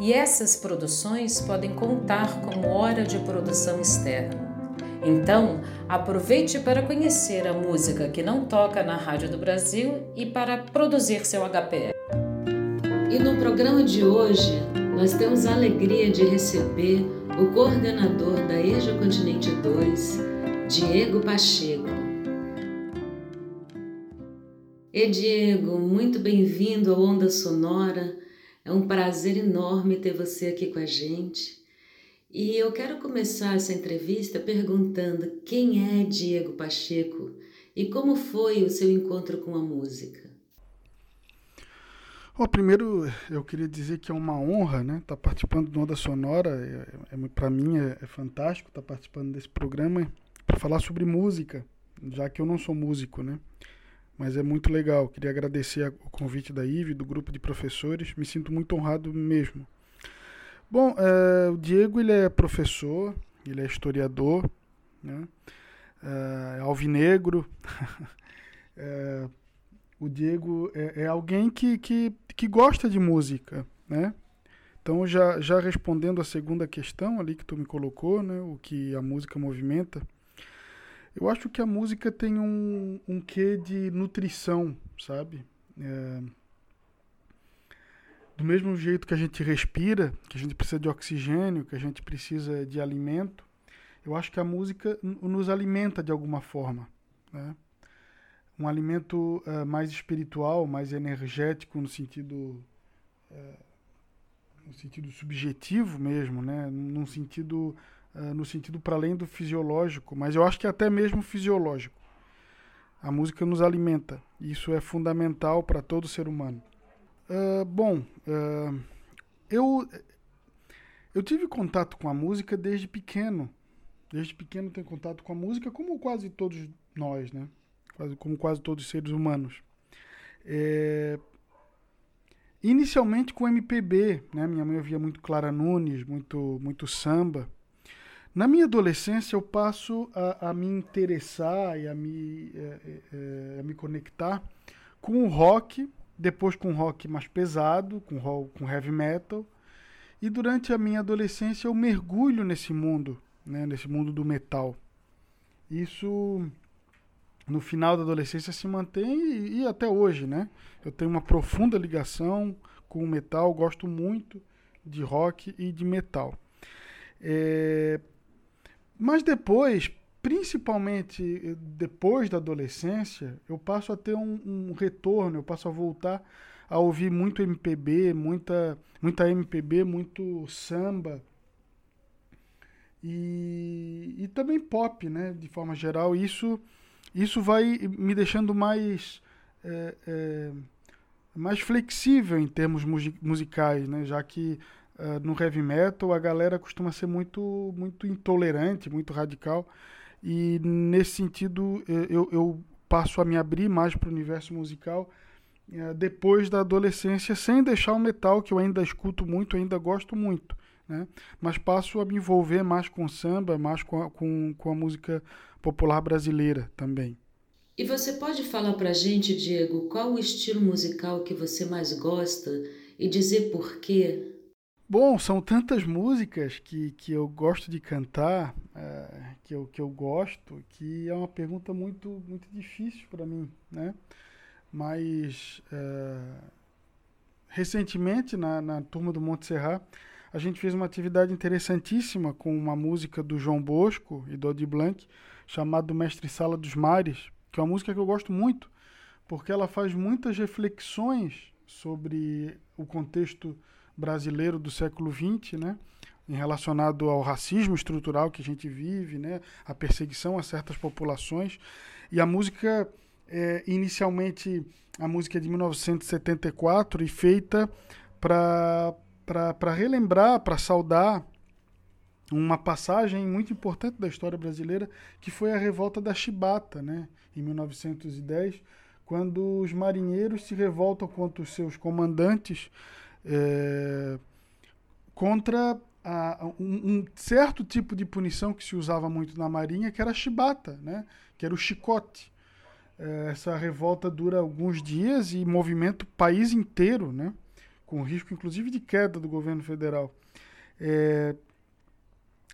e essas produções podem contar como hora de produção externa. Então, aproveite para conhecer a música que não toca na Rádio do Brasil e para produzir seu HPR. E no programa de hoje, nós temos a alegria de receber o coordenador da EJA Continente 2, Diego Pacheco. E Diego, muito bem-vindo ao Onda Sonora. É um prazer enorme ter você aqui com a gente. E eu quero começar essa entrevista perguntando quem é Diego Pacheco e como foi o seu encontro com a música. Bom, primeiro eu queria dizer que é uma honra, né, estar tá participando do Onda Sonora. É, é para mim é, é, fantástico estar tá participando desse programa para falar sobre música, já que eu não sou músico, né? Mas é muito legal. Queria agradecer o convite da IVE, do grupo de professores. Me sinto muito honrado mesmo. Bom, é, o Diego ele é professor, ele é historiador, né? é, é alvinegro. é, o Diego é, é, alguém que, que, que gosta de música, né? Então, já, já respondendo a segunda questão ali que tu me colocou, né? O que a música movimenta. Eu acho que a música tem um, um quê de nutrição, sabe? É, do mesmo jeito que a gente respira, que a gente precisa de oxigênio, que a gente precisa de alimento, eu acho que a música nos alimenta de alguma forma. Né? Um alimento uh, mais espiritual, mais energético no sentido uh, no sentido subjetivo mesmo, né? Num sentido uh, no sentido para além do fisiológico, mas eu acho que até mesmo fisiológico. A música nos alimenta. Isso é fundamental para todo ser humano. Uh, bom, uh, eu, eu tive contato com a música desde pequeno. Desde pequeno tenho contato com a música, como quase todos nós, né? Como quase todos os seres humanos. É, inicialmente com MPB, né? Minha mãe ouvia muito Clara Nunes, muito, muito samba. Na minha adolescência, eu passo a, a me interessar e a me, é, é, a me conectar com o rock depois com rock mais pesado, com, rock, com heavy metal. E durante a minha adolescência eu mergulho nesse mundo, né, nesse mundo do metal. Isso no final da adolescência se mantém e, e, até hoje, né? Eu tenho uma profunda ligação com o metal, gosto muito de rock e de metal. É... Mas depois, principalmente eh, depois da adolescência, eu passo a ter um, um, retorno, eu passo a voltar a ouvir muito MPB, muita, muita MPB, muito samba. E, e também pop, né, de forma geral. Isso, isso vai me deixando mais, é, é, mais flexível em termos musicais, né, já que uh, no heavy metal a galera costuma ser muito, muito intolerante, muito radical. E nesse sentido, eu, eu passo a me abrir mais para o universo musical é, depois da adolescência, sem deixar o metal, que eu ainda escuto muito, ainda gosto muito. Né? Mas passo a me envolver mais com samba, mais com a, com, com a música popular brasileira também. E você pode falar para gente, Diego, qual o estilo musical que você mais gosta e dizer por quê? Bom, são tantas músicas que, que eu gosto de cantar, é, que, eu, que eu gosto, que é uma pergunta muito, muito difícil para mim, né? Mas é, recentemente, na, na turma do Monte Serra, a gente fez uma atividade interessantíssima com uma música do João Bosco e do Odi Blanc, chamada Mestre Sala dos Mares, que é uma música que eu gosto muito, porque ela faz muitas reflexões sobre o contexto brasileiro do século XX, né? Relacionado ao racismo estrutural que a gente vive, né? A perseguição a certas populações. E a música, é, inicialmente, a música é de 1974 e feita para relembrar, para saudar uma passagem muito importante da história brasileira, que foi a revolta da Chibata, né, em 1910, quando os marinheiros se revoltam contra os seus comandantes é, contra a, um, um, certo tipo de punição que se usava muito na marinha, que era a chibata, né, que era o chicote. É, essa revolta dura alguns dias e movimenta o país inteiro, né, com risco inclusive de queda do governo federal. É,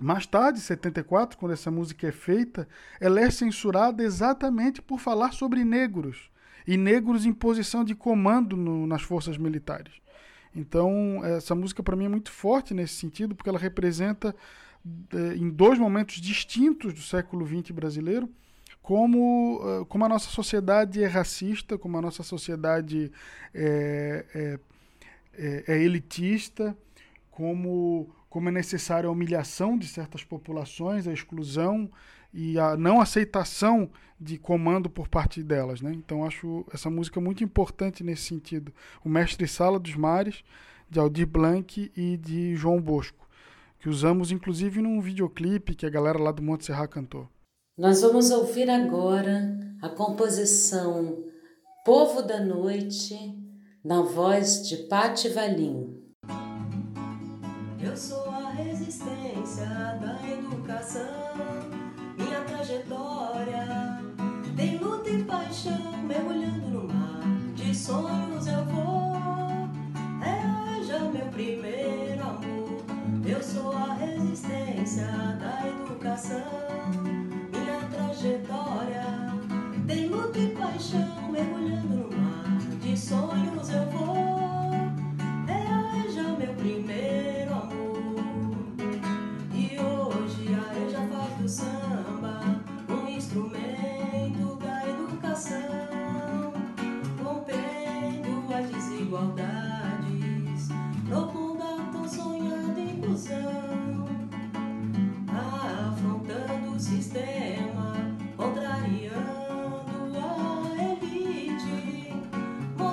mais tarde, em 74, quando essa música é feita, ela é censurada exatamente por falar sobre negros e negros em posição de comando no, nas forças militares. Então, essa música para mim é muito forte nesse sentido, porque ela representa, é, em dois momentos distintos do século XX brasileiro, como, como a nossa sociedade é racista, como a nossa sociedade é, é, é, é elitista, como como é necessária a humilhação de certas populações, a exclusão e a não aceitação de comando por parte delas. Né? Então acho essa música muito importante nesse sentido. O Mestre Sala dos Mares, de Aldir Blanc e de João Bosco, que usamos inclusive num videoclipe que a galera lá do Monte Serra cantou. Nós vamos ouvir agora a composição Povo da Noite, na voz de Patti Valim. Eu sou a resistência da educação, trajetória tem luta e paixão, mergulhando no mar de sonhos eu vou. É já meu primeiro amor. Eu sou a resistência da educação,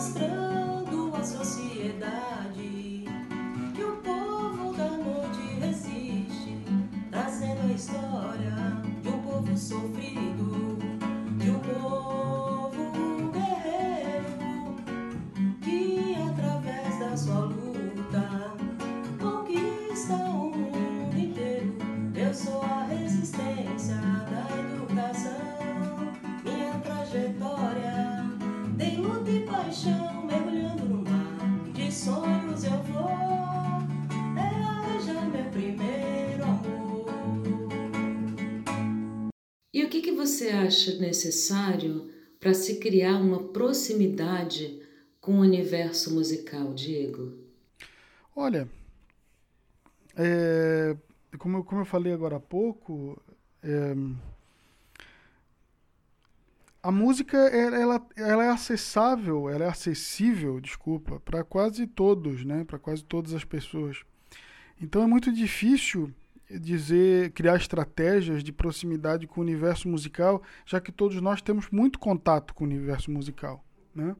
mostrando você acha necessário para se criar uma proximidade com o universo musical, Diego? Olha, é, como, eu, como eu falei agora há pouco, é, a música ela, ela é acessável, ela é acessível, desculpa, para quase todos, né? Para quase todas as pessoas. Então é muito difícil dizer, criar estratégias de proximidade com o universo musical, já que todos nós temos muito contato com o universo musical. Né?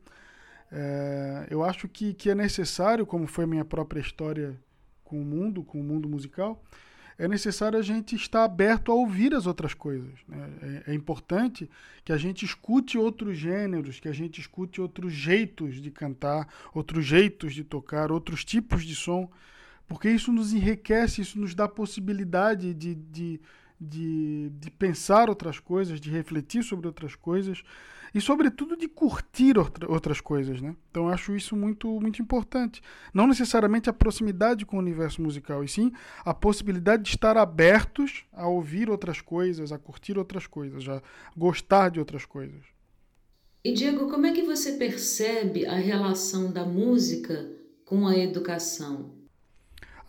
É, eu acho que, que é necessário, como foi minha própria história com o mundo, com o mundo musical, é necessário a gente estar aberto a ouvir as outras coisas. Né? É, é, importante que a gente escute outros gêneros, que a gente escute outros jeitos de cantar, outros jeitos de tocar, outros tipos de som porque isso nos enriquece, isso nos dá possibilidade de, de, de, de pensar outras coisas, de refletir sobre outras coisas e, sobretudo, de curtir outra, outras coisas. Né? Então, acho isso muito, muito importante. Não necessariamente a proximidade com o universo musical, e sim a possibilidade de estar abertos a ouvir outras coisas, a curtir outras coisas, a gostar de outras coisas. E, Diego, como é que você percebe a relação da música com a educação?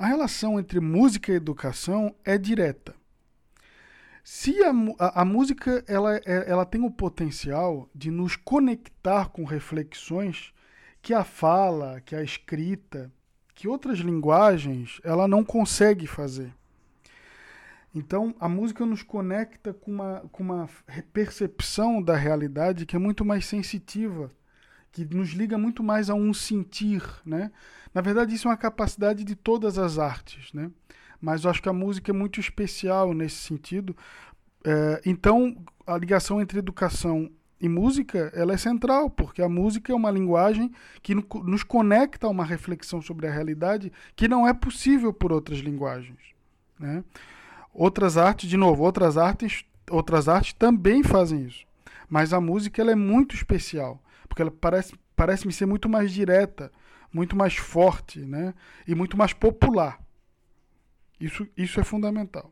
A relação entre música e educação é direta. Se a, a, a, música ela, é, ela tem o potencial de nos conectar com reflexões que a fala, que a escrita, que outras linguagens ela não consegue fazer. Então, a música nos conecta com uma, com uma percepção da realidade que é muito mais sensitiva que nos liga muito mais a um sentir, né? Na verdade, isso é uma capacidade de todas as artes, né? mas eu acho que a música é muito especial nesse sentido. É, então, a ligação entre educação e música ela é central, porque a música é uma linguagem que nos conecta a uma reflexão sobre a realidade que não é possível por outras linguagens. Né? Outras artes, de novo, outras artes, outras artes também fazem isso. Mas a música ela é muito especial, porque ela parece, parece-me ser muito mais direta, muito mais forte né? e muito mais popular. Isso, isso é fundamental.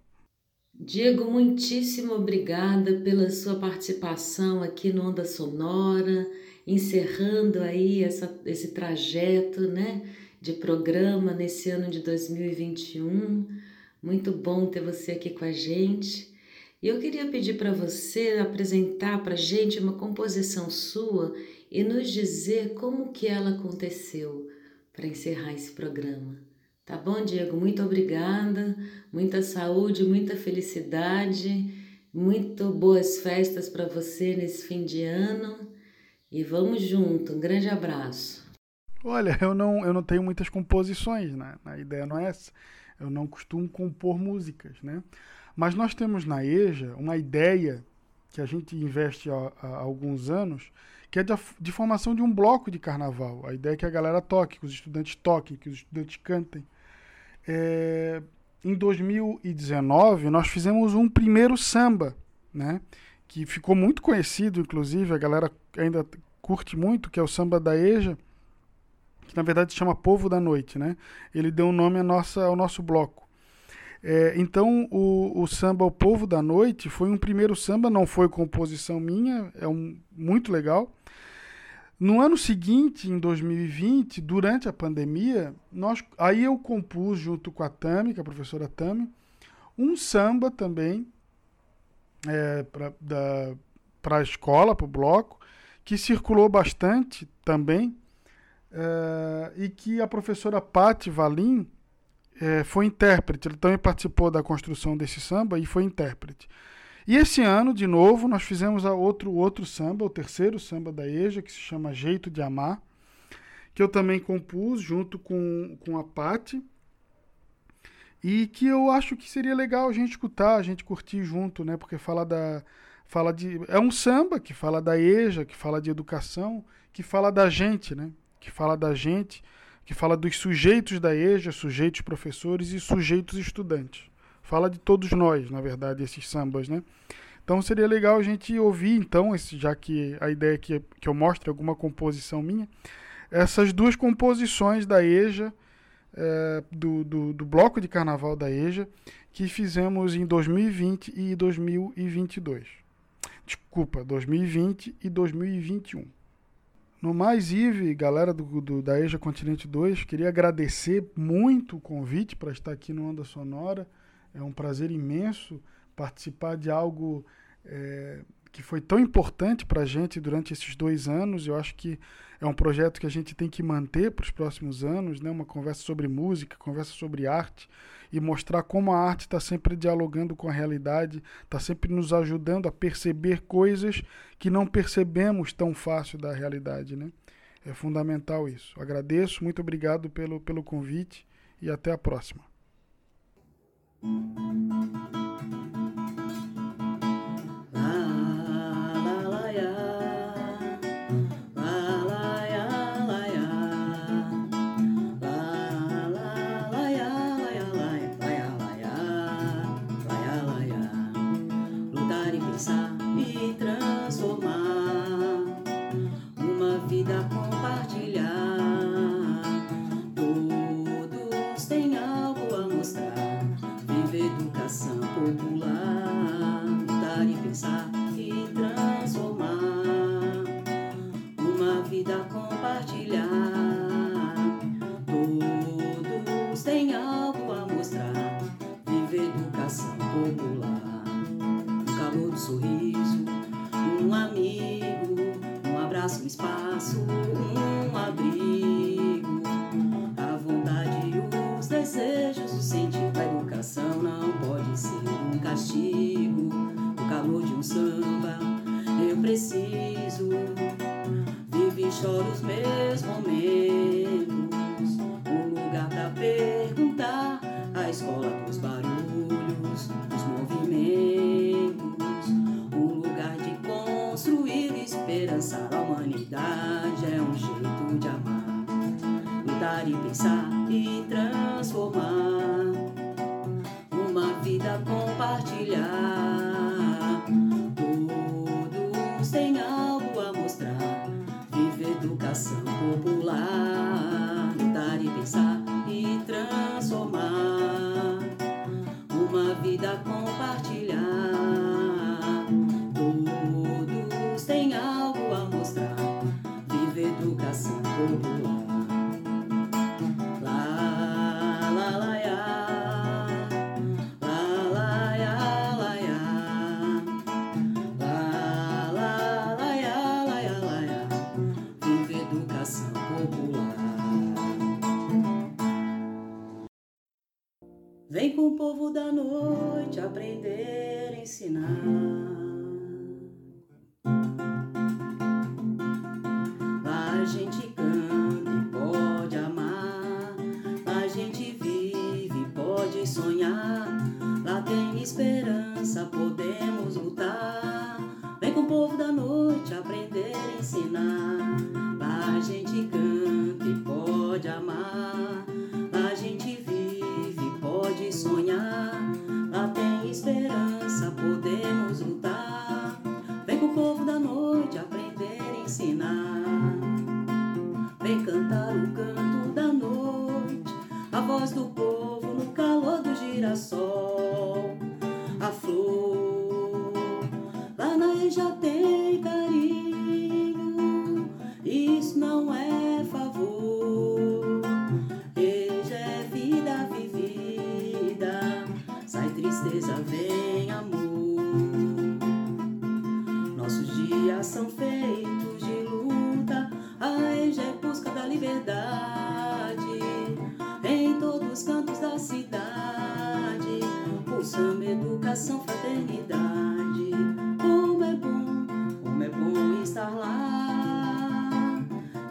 Diego, muitíssimo obrigada pela sua participação aqui no Onda Sonora, encerrando aí essa, esse trajeto né, de programa nesse ano de 2021. Muito bom ter você aqui com a gente. E eu queria pedir para você apresentar para a gente uma composição sua e nos dizer como que ela aconteceu para encerrar esse programa. Tá bom, Diego? Muito obrigada. Muita saúde, muita felicidade, muito boas festas para você nesse fim de ano. E vamos junto. Um grande abraço. Olha, eu não, eu não tenho muitas composições, né? A ideia não é essa. Eu não costumo compor músicas, né? Mas nós temos na EJA uma ideia que a gente investe há, há alguns anos, que é de, de, formação de um bloco de carnaval. A ideia é que a galera toque, que os estudantes toquem, que os estudantes cantem. É, em 2019, nós fizemos um primeiro samba, né? Que ficou muito conhecido, inclusive, a galera ainda curte muito, que é o samba da EJA, que na verdade se chama Povo da Noite, né? Ele deu o um nome à nossa, ao nosso bloco. É, então, o, o, samba O Povo da Noite foi um primeiro samba, não foi composição minha, é um, muito legal. No ano seguinte, em 2020, durante a pandemia, nós, aí eu compus junto com a Tami, com a professora Tami, um samba também é, para a escola, para o bloco, que circulou bastante também, é, e que a professora Patti Valim é, foi intérprete. Ele também participou da construção desse samba e foi intérprete. E esse ano, de novo, nós fizemos a outro, outro samba, o terceiro samba da EJA, que se chama Jeito de Amar, que eu também compus junto com, com a Pati. E que eu acho que seria legal a gente escutar, a gente curtir junto, né? Porque fala da. Fala de. É um samba que fala da EJA, que fala de educação, que fala da gente, né? Que fala da gente, que fala dos sujeitos da EJA, sujeitos professores e sujeitos estudantes fala de todos nós, na verdade, esses sambas, né? Então seria legal a gente ouvir, então, esse, já que a ideia é que, que eu mostre alguma composição minha, essas duas composições da EJA, é, do, do, do, bloco de carnaval da EJA, que fizemos em 2020 e 2022. Desculpa, 2020 e 2021. No mais, Ive, galera do, do, da EJA Continente 2, queria agradecer muito o convite para estar aqui no Onda Sonora. É um prazer imenso participar de algo é, que foi tão importante para a gente durante esses dois anos. Eu acho que é um projeto que a gente tem que manter para os próximos anos, né? uma conversa sobre música, conversa sobre arte e mostrar como a arte está sempre dialogando com a realidade, está sempre nos ajudando a perceber coisas que não percebemos tão fácil da realidade. Né? É fundamental isso. Agradeço, muito obrigado pelo, pelo convite e até a próxima. educação popular, dar e pensar. preciso. Vivo e choro os meus momentos. Um lugar pra perguntar. A escola dos barulhos, dos movimentos. Um lugar de construir esperança. A humanidade é um jeito de amar. Lutar e pensar e transformar. Canção popular. Vem com o povo da noite aprender, ensinar. poder. aos cantos da cidade. O educação, fraternidade. Como é bom, como é bom estar lá.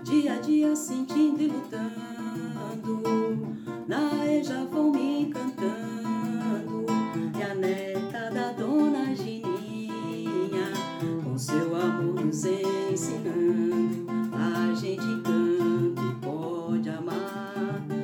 Dia a dia sentindo e lutando. Na EJA vão me encantando. E a neta da dona Gininha, com seu amor nos ensinando. A gente canta e pode amar.